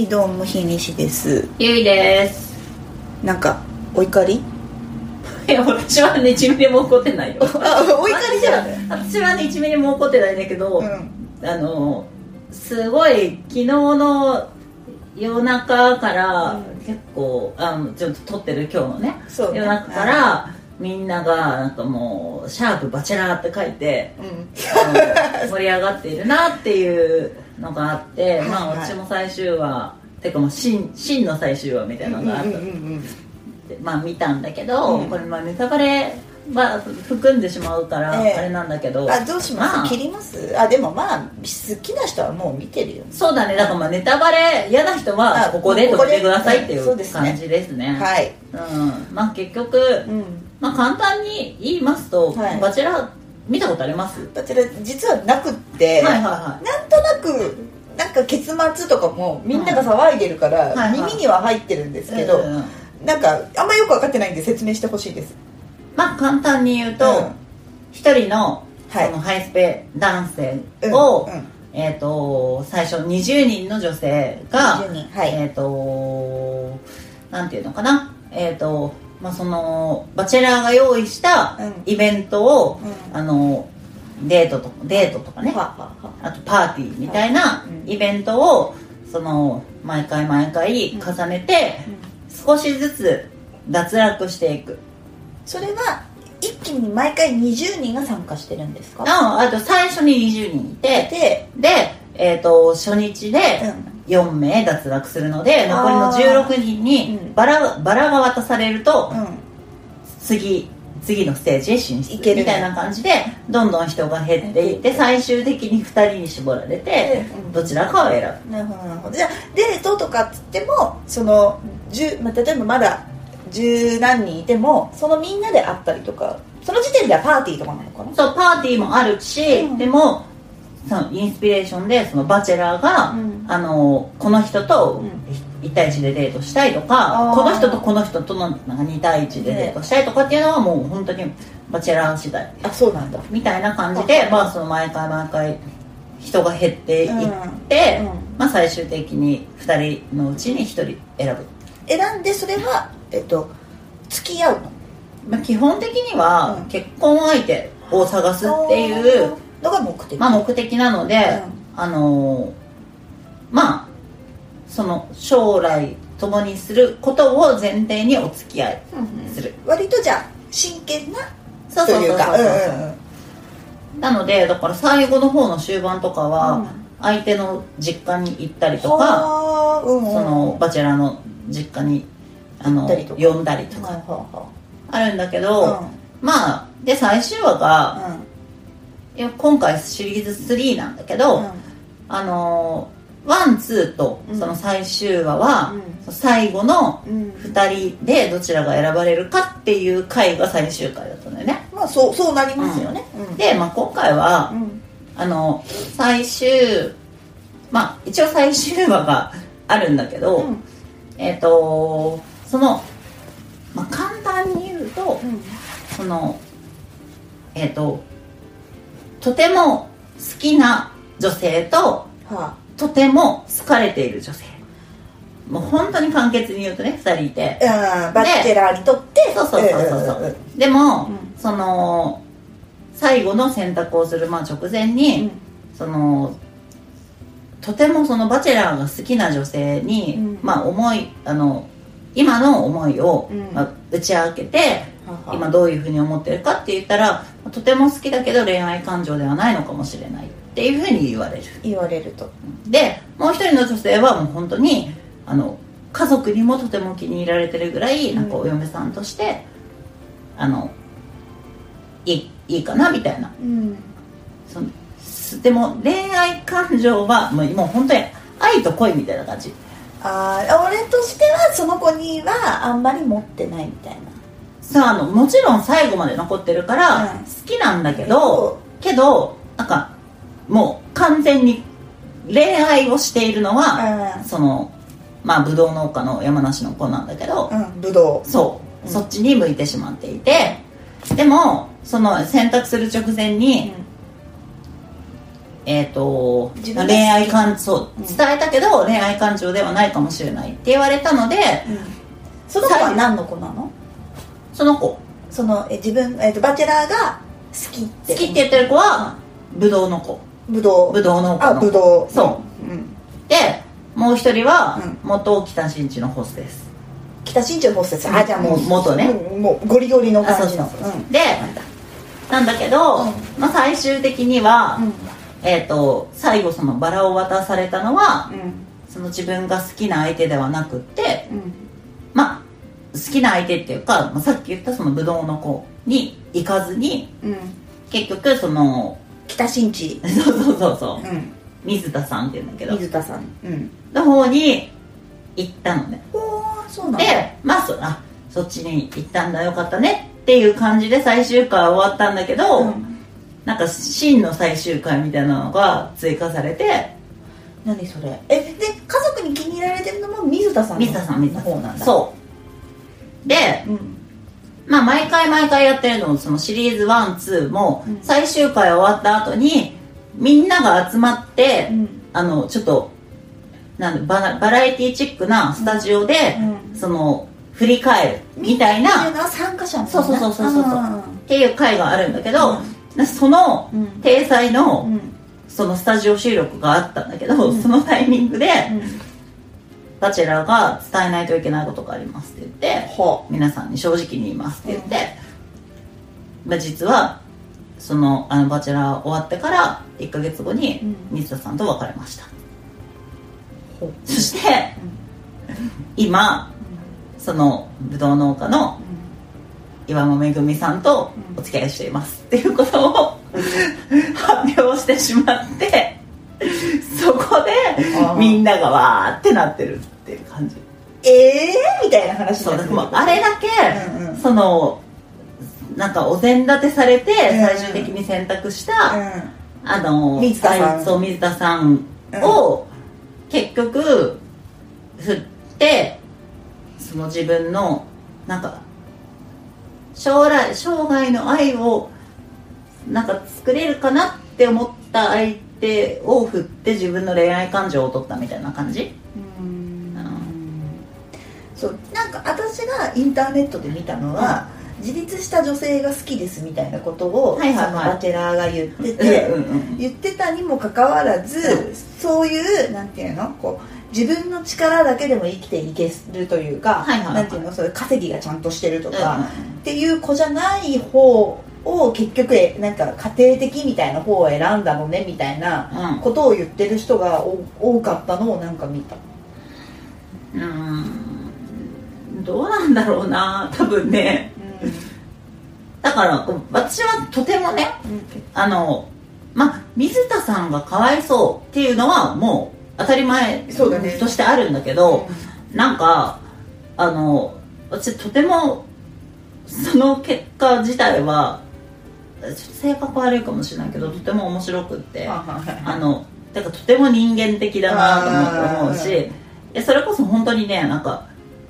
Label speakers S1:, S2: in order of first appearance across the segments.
S1: はいどうも日西です。
S2: ゆいです。
S1: なんかお怒り？
S2: いや私はね1ミリも怒ってないよ。
S1: あお怒りじゃん。
S2: 私はね1ミリも怒ってないんだけど、
S1: うん。
S2: あのすごい昨日の夜中から、
S1: うん。
S2: 結構あのちょっと撮ってる今日のね
S1: そうね。
S2: 夜中から、みんながなんかもう「シャープバチェラー」って書いて
S1: うん。
S2: 盛り上がっているなっていうのがあって、まあ
S1: はい。はい
S2: 私も最終話てかもう真真の最終話みたいなのがあった。まあ見たんだけど、
S1: うん。
S2: これまあネタバレは含んでしまうから
S1: ええ。
S2: あれなんだけど、
S1: あどうします、
S2: まあ
S1: 切ります？あでもまあ好きな人はもう見てるよ
S2: そうだね。だからまあネタバレ嫌な人は
S1: あ
S2: ここで
S1: ここで。
S2: 止めてくださいっていう
S1: そうですね。
S2: 感じですね。
S1: はい。
S2: うん、まあ結局、
S1: うん。
S2: まあ簡単に言いますと、
S1: はい。
S2: バチェラー見たことあります？
S1: こちら実はなくって、
S2: はいはいは
S1: なんとなくなんか結末とかもみんなが騒いでるから、
S2: はいはい。
S1: 耳には入ってるんです
S2: い
S1: けど、
S2: うん
S1: なんかあんまよく分かってないんで説明してほしいです。
S2: まあ簡単に言うと
S1: うん。
S2: 一、人の
S1: はい。
S2: そのハイスペ男性を、
S1: うんうん。
S2: えっ、と最初20人の女性が
S1: 20人はい。
S2: えっ、となんていうのかな？えっ、とまあそのバチェラーが用意した
S1: うん。
S2: イベントを、
S1: うん。
S2: あのデートとデートとかね。あとパーティーみたいな
S1: うん。
S2: イベントをその毎回毎回重ねて少しずつ脱落していく。
S1: それは一気に毎回20人が参加してるんですか？
S2: ああと最初に20人いて
S1: で、
S2: で、えー、と初日で
S1: うん
S2: 4名脱落するので
S1: あ
S2: 残り
S1: ー
S2: の16人に
S1: うん。
S2: バラバラが渡されると
S1: うん、
S2: 次次のステージへ進出。みたいな感じでどんどん人が減っていって最終的に2人に絞られて
S1: うん。
S2: どちらかを選ぶ。
S1: なるほどなるほど。じゃあデートとかっつってもその10、まあ、例えばまだ十何人いてもそのみんなで会ったりとかその時点ではパーティーとかなのかな？
S2: そうパーティーもあるし、
S1: うん。
S2: でもそのインスピレーションでそのバチェラーが、
S1: うん。
S2: あのこの人と
S1: うん。
S2: 1対1でデートしたいとか、
S1: あー。
S2: この人とこの人とのなんか2対1でデートしたいとかっていうのはもう本当にバチェラー次第。
S1: あそうなんだ。
S2: みたいな感じで、
S1: あ
S2: まあ、その毎回毎回人が減っていって、
S1: うん。
S2: まあ、最終的に2人のうちに1人選ぶ、
S1: 選んでそれはえっと付き合うの？
S2: まあ、基本的には
S1: うん。
S2: 結婚相手を探すっていう、
S1: のが目的。
S2: まあ、目的なので、あのーまあその将来共にすることを前提にお付き合い
S1: うんうん。
S2: する、
S1: 割とじゃあ真剣な
S2: そうそうそうそうそう。
S1: んうん
S2: なのでだから最後の方の終盤とか
S1: うん。
S2: は相手の実家に行ったりとか、
S1: はあうんうん。
S2: そのバチェラーの実家にあの呼んだりと
S1: はい
S2: か
S1: は
S2: あるんだけ
S1: い
S2: ど、
S1: は
S2: まあで最終話が、
S1: い
S2: や今回シリーズ3なんだけど、
S1: うん。
S2: あのワンツーと
S1: うん。
S2: その最終話は、
S1: うん。
S2: 最後の
S1: うん。
S2: 2人でどちらが選ばれるかっていう回が最終回だったんだよね。
S1: まあそうそうなりますよね、うん。
S2: で、まあ、今回は、
S1: うん。
S2: あの最終まあ一応最終話があるんだけど、
S1: うん。
S2: えっ、とその、まあ、簡単に言うと
S1: うん。
S2: そのえっ、ととても好きな女性と
S1: は
S2: とても好かれている女性。もう本当に簡潔に言うとね2人いて。
S1: バチェラーにとって。
S2: そうそうそうそうそう、
S1: ん。
S2: でも、
S1: うん。
S2: その最後の選択をする、まあ、直前に、
S1: うん。
S2: そのとてもそのバチェラーが好きな女性に、
S1: うん。
S2: まあ思いあの今の思いを、
S1: うん。
S2: まあ、打ち明けて今どういうふうに思ってるかって言ったらとても好きだけど恋愛感情ではないのかもしれないっていうふうに言われる。
S1: 言われると。
S2: でもう一人の女性はもう本当にあの家族にもとても気に入られてるぐらいなんかお嫁さんとして、あのいいいいかなみたいな。
S1: うん。
S2: そのすでも恋愛感情はもうもう本当に愛と恋みたいな感じ。
S1: ああ俺としてはその子にはあんまり持ってないみたいな
S2: さああのもちろん最後まで残ってるから
S1: うん
S2: 好きなんだけど、けどなんかもう完全に恋愛をしているのは、
S1: うん
S2: そのまあブドウ農家の山梨の子なんだけど、
S1: うんぶど
S2: そう、
S1: うん。
S2: そっちに向いてしまっていてでもその選択する直前
S1: う
S2: に、えっ、と恋愛感情
S1: うん。
S2: 伝えたけど、恋愛感情ではないかもしれないって言われたので
S1: その子は何の子なの？
S2: その子。
S1: そのえ自分、えっとバチェラーが好きって。
S2: 好きって言ってる子はブドウの子。
S1: ぶどう
S2: ブドウ農家
S1: あ
S2: の
S1: ぶどう
S2: そう。
S1: うん、
S2: でもう一人は
S1: うん。
S2: 元北新地のホステス。
S1: 北新地のホステス。あじゃあもう
S2: 元ね。
S1: もうゴリゴリの感じの。
S2: でなんだけど、
S1: うん。
S2: まあ、最終的には、
S1: うん。
S2: えっ、と最後そのバラを渡されたのは
S1: うん。
S2: その自分が好きな相手ではなくって好きな相手っていうか、まあ、さっき言ったそのブドウの子に行かずに
S1: うん。
S2: 結局その
S1: 北新地。
S2: そうそうそうそう。
S1: うん。
S2: 水田さんっていうんだけど。
S1: 水田さん。うん。
S2: の方に行ったのね。
S1: おおそうなんだ。
S2: でまあそあそっちに行ったんだよかったねっていう感じで最終回終わったんだけど、
S1: うん。
S2: なんか真の最終回みたいなのが追加されて
S1: 何それ。えで家族に気に入られてるのも水田さんの
S2: 水田さん水田さん。
S1: なんだ。
S2: そうで
S1: うん。
S2: まあ毎回毎回やってるのそのシリーズ12も
S1: うん。
S2: 最終回終わった後にみんなが集まって、
S1: うん。
S2: あのちょっとなんだバラバラエティチックなスタジオで、
S1: うん。
S2: その振り返るみたいなっ
S1: 参加者
S2: そうそうそうそうそう。
S1: あ
S2: ていう回があるんだけど、
S1: う
S2: その
S1: うん。
S2: 体裁の、
S1: うん。
S2: そのスタジオ収録があったんだけど、
S1: うん。
S2: そのタイミングで、
S1: うん
S2: バチェラーが伝えないといけないことがありますって言って
S1: は
S2: 皆さんに正直に言いますって言って、まあ、実はそのあのバチェラー終わってから1ヶ月後に
S1: うん。
S2: 水田さんと別れました、
S1: ほう。
S2: そして、今そのぶどう農家の岩間めぐみさんとお付き合いしていますっていうことを発表してしまって みんながわーってなってるっていう感じ。
S1: ええー、みたいな話
S2: そうだからもうあ
S1: れ
S2: れだけ、
S1: うんうん。
S2: そのなんかお膳立てされて
S1: ん。
S2: 最終的に選択した、あの
S1: 水田さん。
S2: 水田さんを結局振ってその自分のなんか将来生涯の愛をなんか作れるかなって思った相手を振って自分の恋愛感情を取ったみたいな感じ？
S1: うん。そうなんか私がインターネットで見たのは、自立した女性が好きですみたいなことを、
S2: はいはいはい。
S1: バチェラーが言ってて、
S2: うんうんうん
S1: 言ってたにもかかわらず、そういうなんていうの？こう自分の力だけでも生きていけるというか、
S2: はいはいはい。
S1: なんていうの？そういう稼ぎがちゃんとしてると
S2: うん
S1: か、っていう子じゃない方を結局えなんか家庭的みたいな方を選んだのねみたいな
S2: うん。うん
S1: ことを言ってる人がお多かったのをなんか見た。
S2: うーん。どうなんだろうな多分ね。だから私はとてもねあのまあ水田さんがかわいそうっていうのはもう当たり前
S1: そうだね。
S2: としてあるんだけどなんかあの私とてもその結果自体は性格悪いかもしれないけどとても面白くってあのだからとても人間的だなと思うしそれこそ本当にねなんか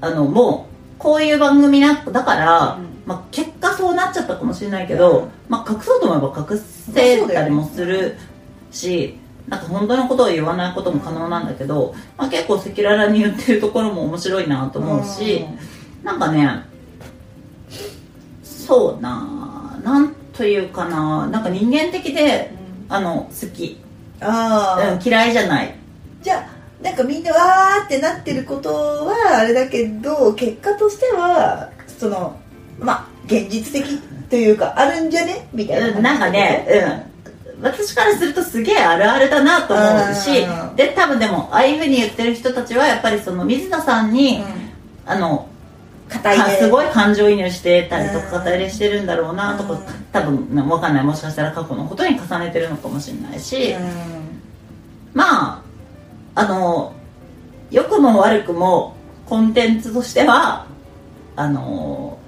S2: あのもうこういう番組なだから、
S1: うん。
S2: まあ、結果そうなっちゃったかもしれないけど、
S1: うん。
S2: まあ、隠そうと思えば隠せたりもするし、なんか本当のことを言わないことも可能なんだけど、まあ、結構赤裸々に言ってるところも面白いなと思うし、なんかねそうななんというかななんか人間的であの好き、
S1: ああ、
S2: うん、嫌いじゃない。
S1: じゃあなんかみんなわーってなってることはあれだけど結果としてはそのまあ現実的というかあるんじゃね？みたいな
S2: うんなんかね、うん、私からするとすげえあるあるだなと思うしで多分でもああいうふうに言ってる人たちはやっぱりその水田さんに、あの
S1: 硬いね
S2: すごい感情移入してたりとか
S1: うん
S2: 肩入れしてるんだろうなとか
S1: うん。
S2: 多分わかんない。もしかしたら過去のことに重ねてるのかもしれないし、
S1: う
S2: まああの良くも悪くもコンテンツとしてはあの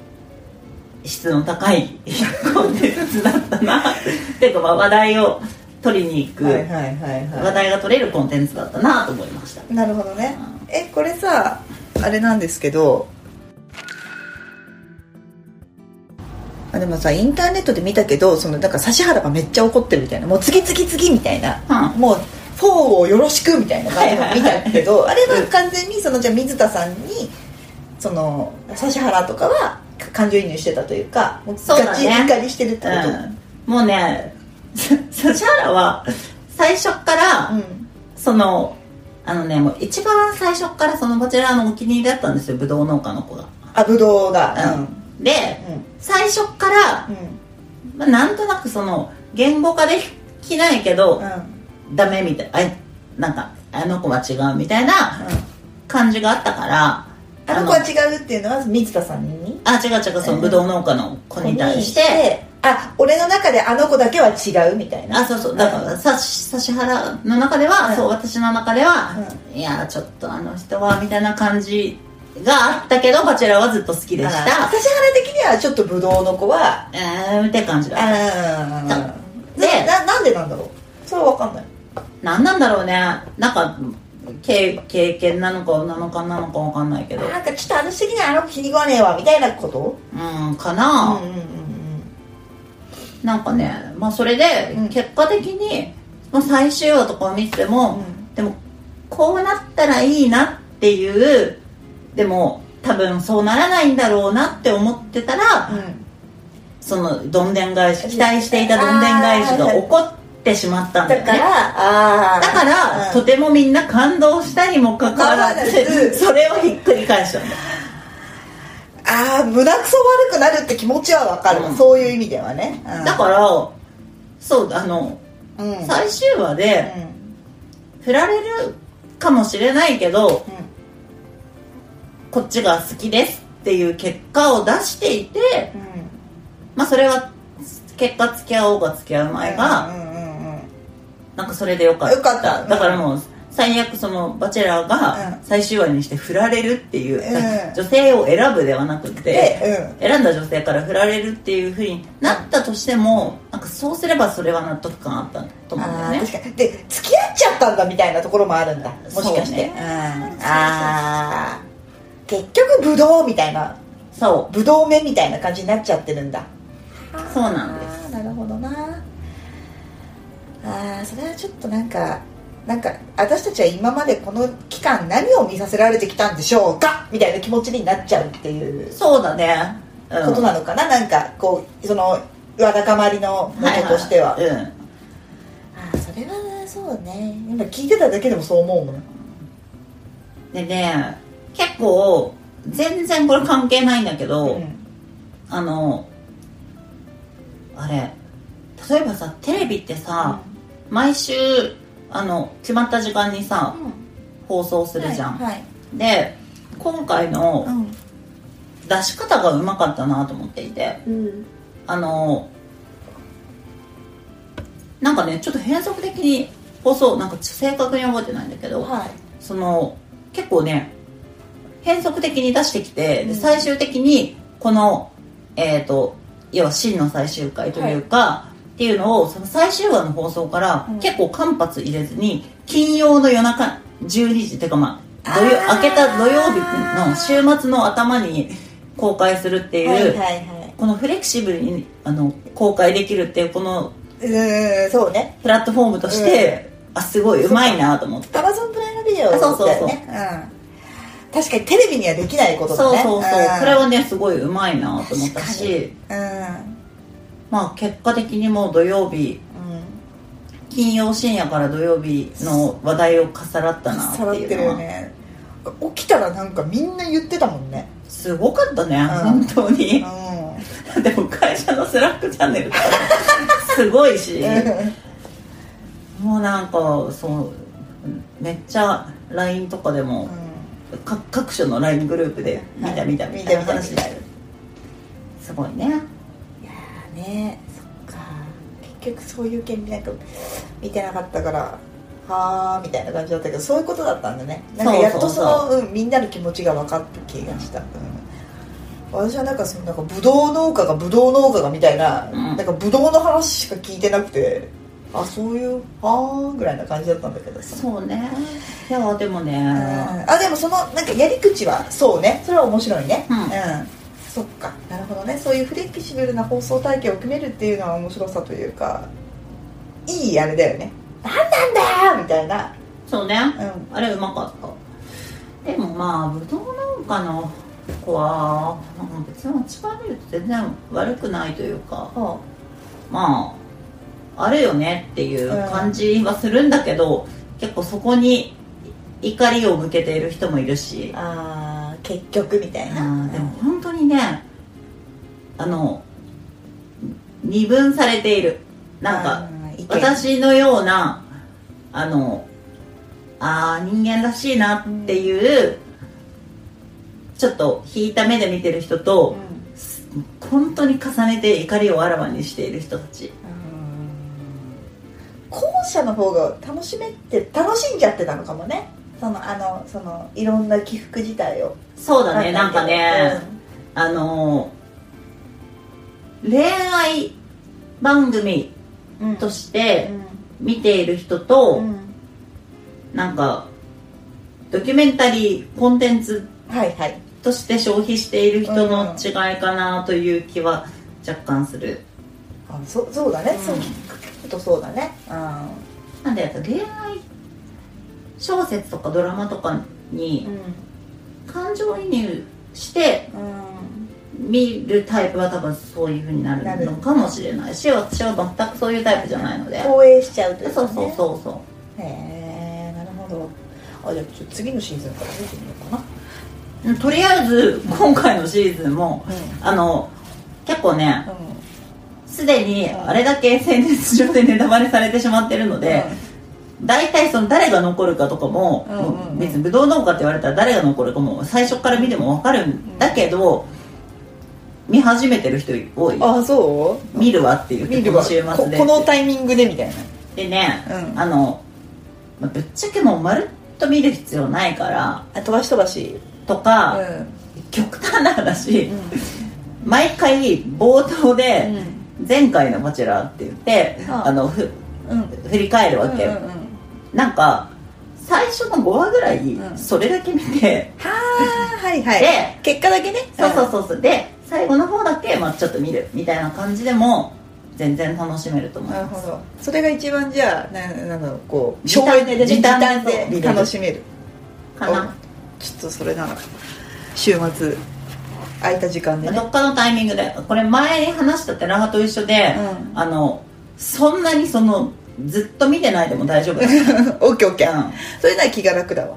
S2: 質の高い コンテンツだったな。っていうかまあ話題を取りに行く、
S1: んはいはいはい。
S2: 話
S1: は
S2: 題が取れるコンテンツだったなと思いました。
S1: いなるほどね。えこれさあれなんですけどあでもさインターネットで見たけどそのなんか指原がめっちゃ怒ってるみたいなもう次次次みたいな、
S2: うん。
S1: もうフォーをよろしくみたいな感じの見たけどあれは
S2: うん
S1: 完全にそのじゃあ水田さんにその指原とかは感情移入してたというかもうガチ怒りしてるってこと。
S2: うん、もうね指原は最初から、
S1: うん。
S2: そのあのねもう一番最初からそのバチェラーのお気に入りだったんですよブドウ農家の子が、
S1: あぶどうが
S2: うん。で
S1: うん
S2: 最初から、
S1: うん。
S2: まあ、なんとなくその言語化できないけど、
S1: うん。
S2: ダメみたいあいなんかあの子は違うみたいな感じがあったから
S1: あの子は違うっていうのは水田さんに？
S2: あ違う違うそのブドウ農家の子に対して。
S1: あ俺の中であの子だけは違うみたいな。
S2: あそうそう。だからさ指原の中では、
S1: うん。
S2: そう私の中では、いやちょっとあの人はみたいな感じがあったけどバチェラーはずっと好きでし
S1: あ
S2: た
S1: 指原的にはちょっとブドウの子は
S2: えーって感じだ。った
S1: あ
S2: で
S1: でななんでなんだろう？それは分かんない。
S2: 何なんだろうね。なんか経経験なのかなのかなのかわかんないけど。
S1: なんかちょっと私的にはあの子気に食わねえわみたいなこと？
S2: うんか
S1: うん
S2: な、
S1: うんうん。
S2: なんかねまあそれで
S1: うん。
S2: 結果的に、まあ、最終話とかを見てても、でもこうなったらいいなっていうでも多分そうならないんだろうなって思ってたら、
S1: うん。うん
S2: そのどんでん返し期待していたどんでん返しが起こってしまったんだよね。
S1: だから
S2: だから、
S1: うん。
S2: とてもみんな感動したにもかかわらずそれをひっくり返したんだよ
S1: ああ胸くそ悪くなるって気持ちは分かる。わ、
S2: うん。
S1: そういう意味ではね、うん。
S2: だからそうあの
S1: うん。うん
S2: 最終話で振られるかもしれないけどこっちが好きですっていう結果を出していて
S1: うん。
S2: まあそれは結果付き合おうが付き合う前が、
S1: うんうんうんうん
S2: なんかそれでよかった。
S1: よかった。うん
S2: だからもう最悪そのバチェラーが
S1: うん。
S2: 最終話にして振られるっていう、
S1: うん。
S2: 女性を選ぶではなくて、
S1: で、うん、
S2: 選んだ女性から振られるっていうふうになったとしてもなんかそうすればそれは納得感あったと思うんだよね。
S1: あー確かに。で付き合っちゃったんだみたいなところもあるんだ。もしかして、
S2: ね。
S1: うん、ああ結局ブドウみたいな
S2: そ
S1: ブドウ目みたいな感じになっちゃってるんだ。
S2: うそうなんです。
S1: なるほどな。あーそれはちょっとなんかなんか私たちは今までこの期間何を見させられてきたんでしょうか？みたいな気持ちになっちゃうっていう。
S2: そうだね、うん、
S1: ことなのかな、なんかこうそのわだかまりのものとしては,、
S2: いいい。うん。
S1: ああそれはそうね。今聞いてただけでもそう思うもん。
S2: でね結構全然これ関係ないんだけど、
S1: うん。
S2: あのあれ例えばさテレビってさ、毎週あの決まった時間にさ放送するじゃん、
S1: はいはい。
S2: で今回の
S1: うん。
S2: 出し方がうまかったなと思っていて
S1: うん。
S2: あのなんかねちょっと変則的に放送なんか正確に覚えてないんだけど、
S1: はい。
S2: その結構ね変則的に出してきて、最終的にこのえっ、と要は真の最終回というか、っていうのをその最終話の放送から
S1: うん。
S2: 結構間髪入れずに金曜の夜中12時っていうかまあ土曜明けた土曜日の週末の頭に公開するっていう、
S1: はいはいはい。
S2: このフレキシブルにあの公開できるっていうこの
S1: うそうね。
S2: プラットフォームとして、あすごいうまいなと思って。
S1: アマゾンプライムビデオだよ
S2: あそうそうそう。
S1: ねうん確かにテレビにはできないことだね。
S2: そうそうそう、
S1: ん。
S2: これはねすごいうまいなと思ったし。
S1: うん。
S2: まあ結果的にもう土曜日金曜深夜から土曜日の話題をかさらったなって
S1: さらってるよね。起きたらなんかみんな言ってたもんね。
S2: すごかったね、
S1: ん。
S2: 本当に。
S1: う
S2: でも会社のスラックチャンネル すごいし。もうなんかそうめっちゃ LINE とかでも、か各所の LINE グループで見た見たみたいな。話になるす。ごいね。
S1: いやーねそっか。結局そういう件なんか見てなかったからはあみたいな感じだったけどそういうことだったんだね。なんかやっとそのうん、みんなの気持ちが分かった気がした、うん、私はなんかそのなんかブドウ農家がブドウ農家がみたいな、
S2: うん。
S1: なんかブドウの話しか聞いてなくてあそういうはあぐらいな感じだったんだけどさ。
S2: そうね。いやでもね、
S1: うん。あでもそのなんかやり口はそうね。それは面白いね。
S2: うん。
S1: そっか。なるほどね。そういうフレキシブルな放送体系を組めるっていうのは面白さというかいいあれだよね。何なんだよみたいな。
S2: そうね、
S1: うん。
S2: あれうまかった。でもまあぶどう農家の子はなんか別に落ち葉見ると全然悪くないというか。
S1: あ
S2: まああるよねっていう感じはするんだけど、結構そこに怒りを向けている人もいるし。
S1: あー結局みたいな。
S2: うんでも本当にねあの二分されている。なんか私のようなあのあー人間らしいなっていう、ちょっと引いた目で見てる人と、本当に重ねて怒りをあらわにしている人たち
S1: 後者の方が楽しめて楽しんじゃってたのかもね。そのあのそのいろんな起伏自体を。
S2: そうだねなんかね、あの恋愛番組
S1: うん。うん
S2: として
S1: う
S2: 見ている人と、
S1: んうん。
S2: なんかドキュメンタリーコンテンツとして消費している人の違いかなという気は若干する、
S1: あそそうだね、
S2: うん
S1: そう。聞くとそうだね。うん。
S2: なんで恋愛小説とかドラマとかに感情移入して
S1: うん。
S2: 見るタイプは多分そういう風になるのかもしれないし私は全くそういうタイプじゃないので。
S1: 投影しちゃうというか、ね、
S2: そうそうそうそう。
S1: へえなるほど。あじゃあちょ次のシーズンから見てみようかな。
S2: うんとりあえず今回のシーズンも
S1: うん。
S2: あの結構ね
S1: う
S2: すでにあれだけ SNS 上でネタバレされてしまってるので、大体その誰が残るかとかも,、別にブドウ農家って言われたら誰が残るかも最初から見ても分かるんだけど、見始めてる人多い。
S1: あそ
S2: 見るわって言ってこの週末で。
S1: ここのタイミングでみたいな。
S2: でね、
S1: うん。
S2: あのまあぶっちゃけもうまるっと見る必要ないから
S1: あ飛ばし飛ばし。
S2: とか、
S1: うん。
S2: 極端な話、
S1: うん。
S2: 毎回冒頭で前回の「バチェラー」って言って、
S1: あ。
S2: あのふ
S1: うん。
S2: 振り返るわけ、
S1: うんうんうん。
S2: なんか最初の5話ぐらい
S1: うん。
S2: それだけ見て、
S1: はあはいはい。
S2: で
S1: 結果だけね。
S2: そうそうそうそう。で最後の方だけ、まあ、ちょっと見るみたいな感じでも全然楽しめると思います。
S1: なるほど。それが一番じゃあななんだろうこう省エネ
S2: で
S1: 時短で楽しめる。
S2: かな、
S1: ちょっとそれなら週末空いた時間でね。
S2: どっかのタイミングで。これ前に話したテラハと一緒で、
S1: うん。
S2: あのそんなにそのずっと見てないでも大丈夫だ、
S1: オッケーオッケー。
S2: うん。
S1: それなら気が楽だわ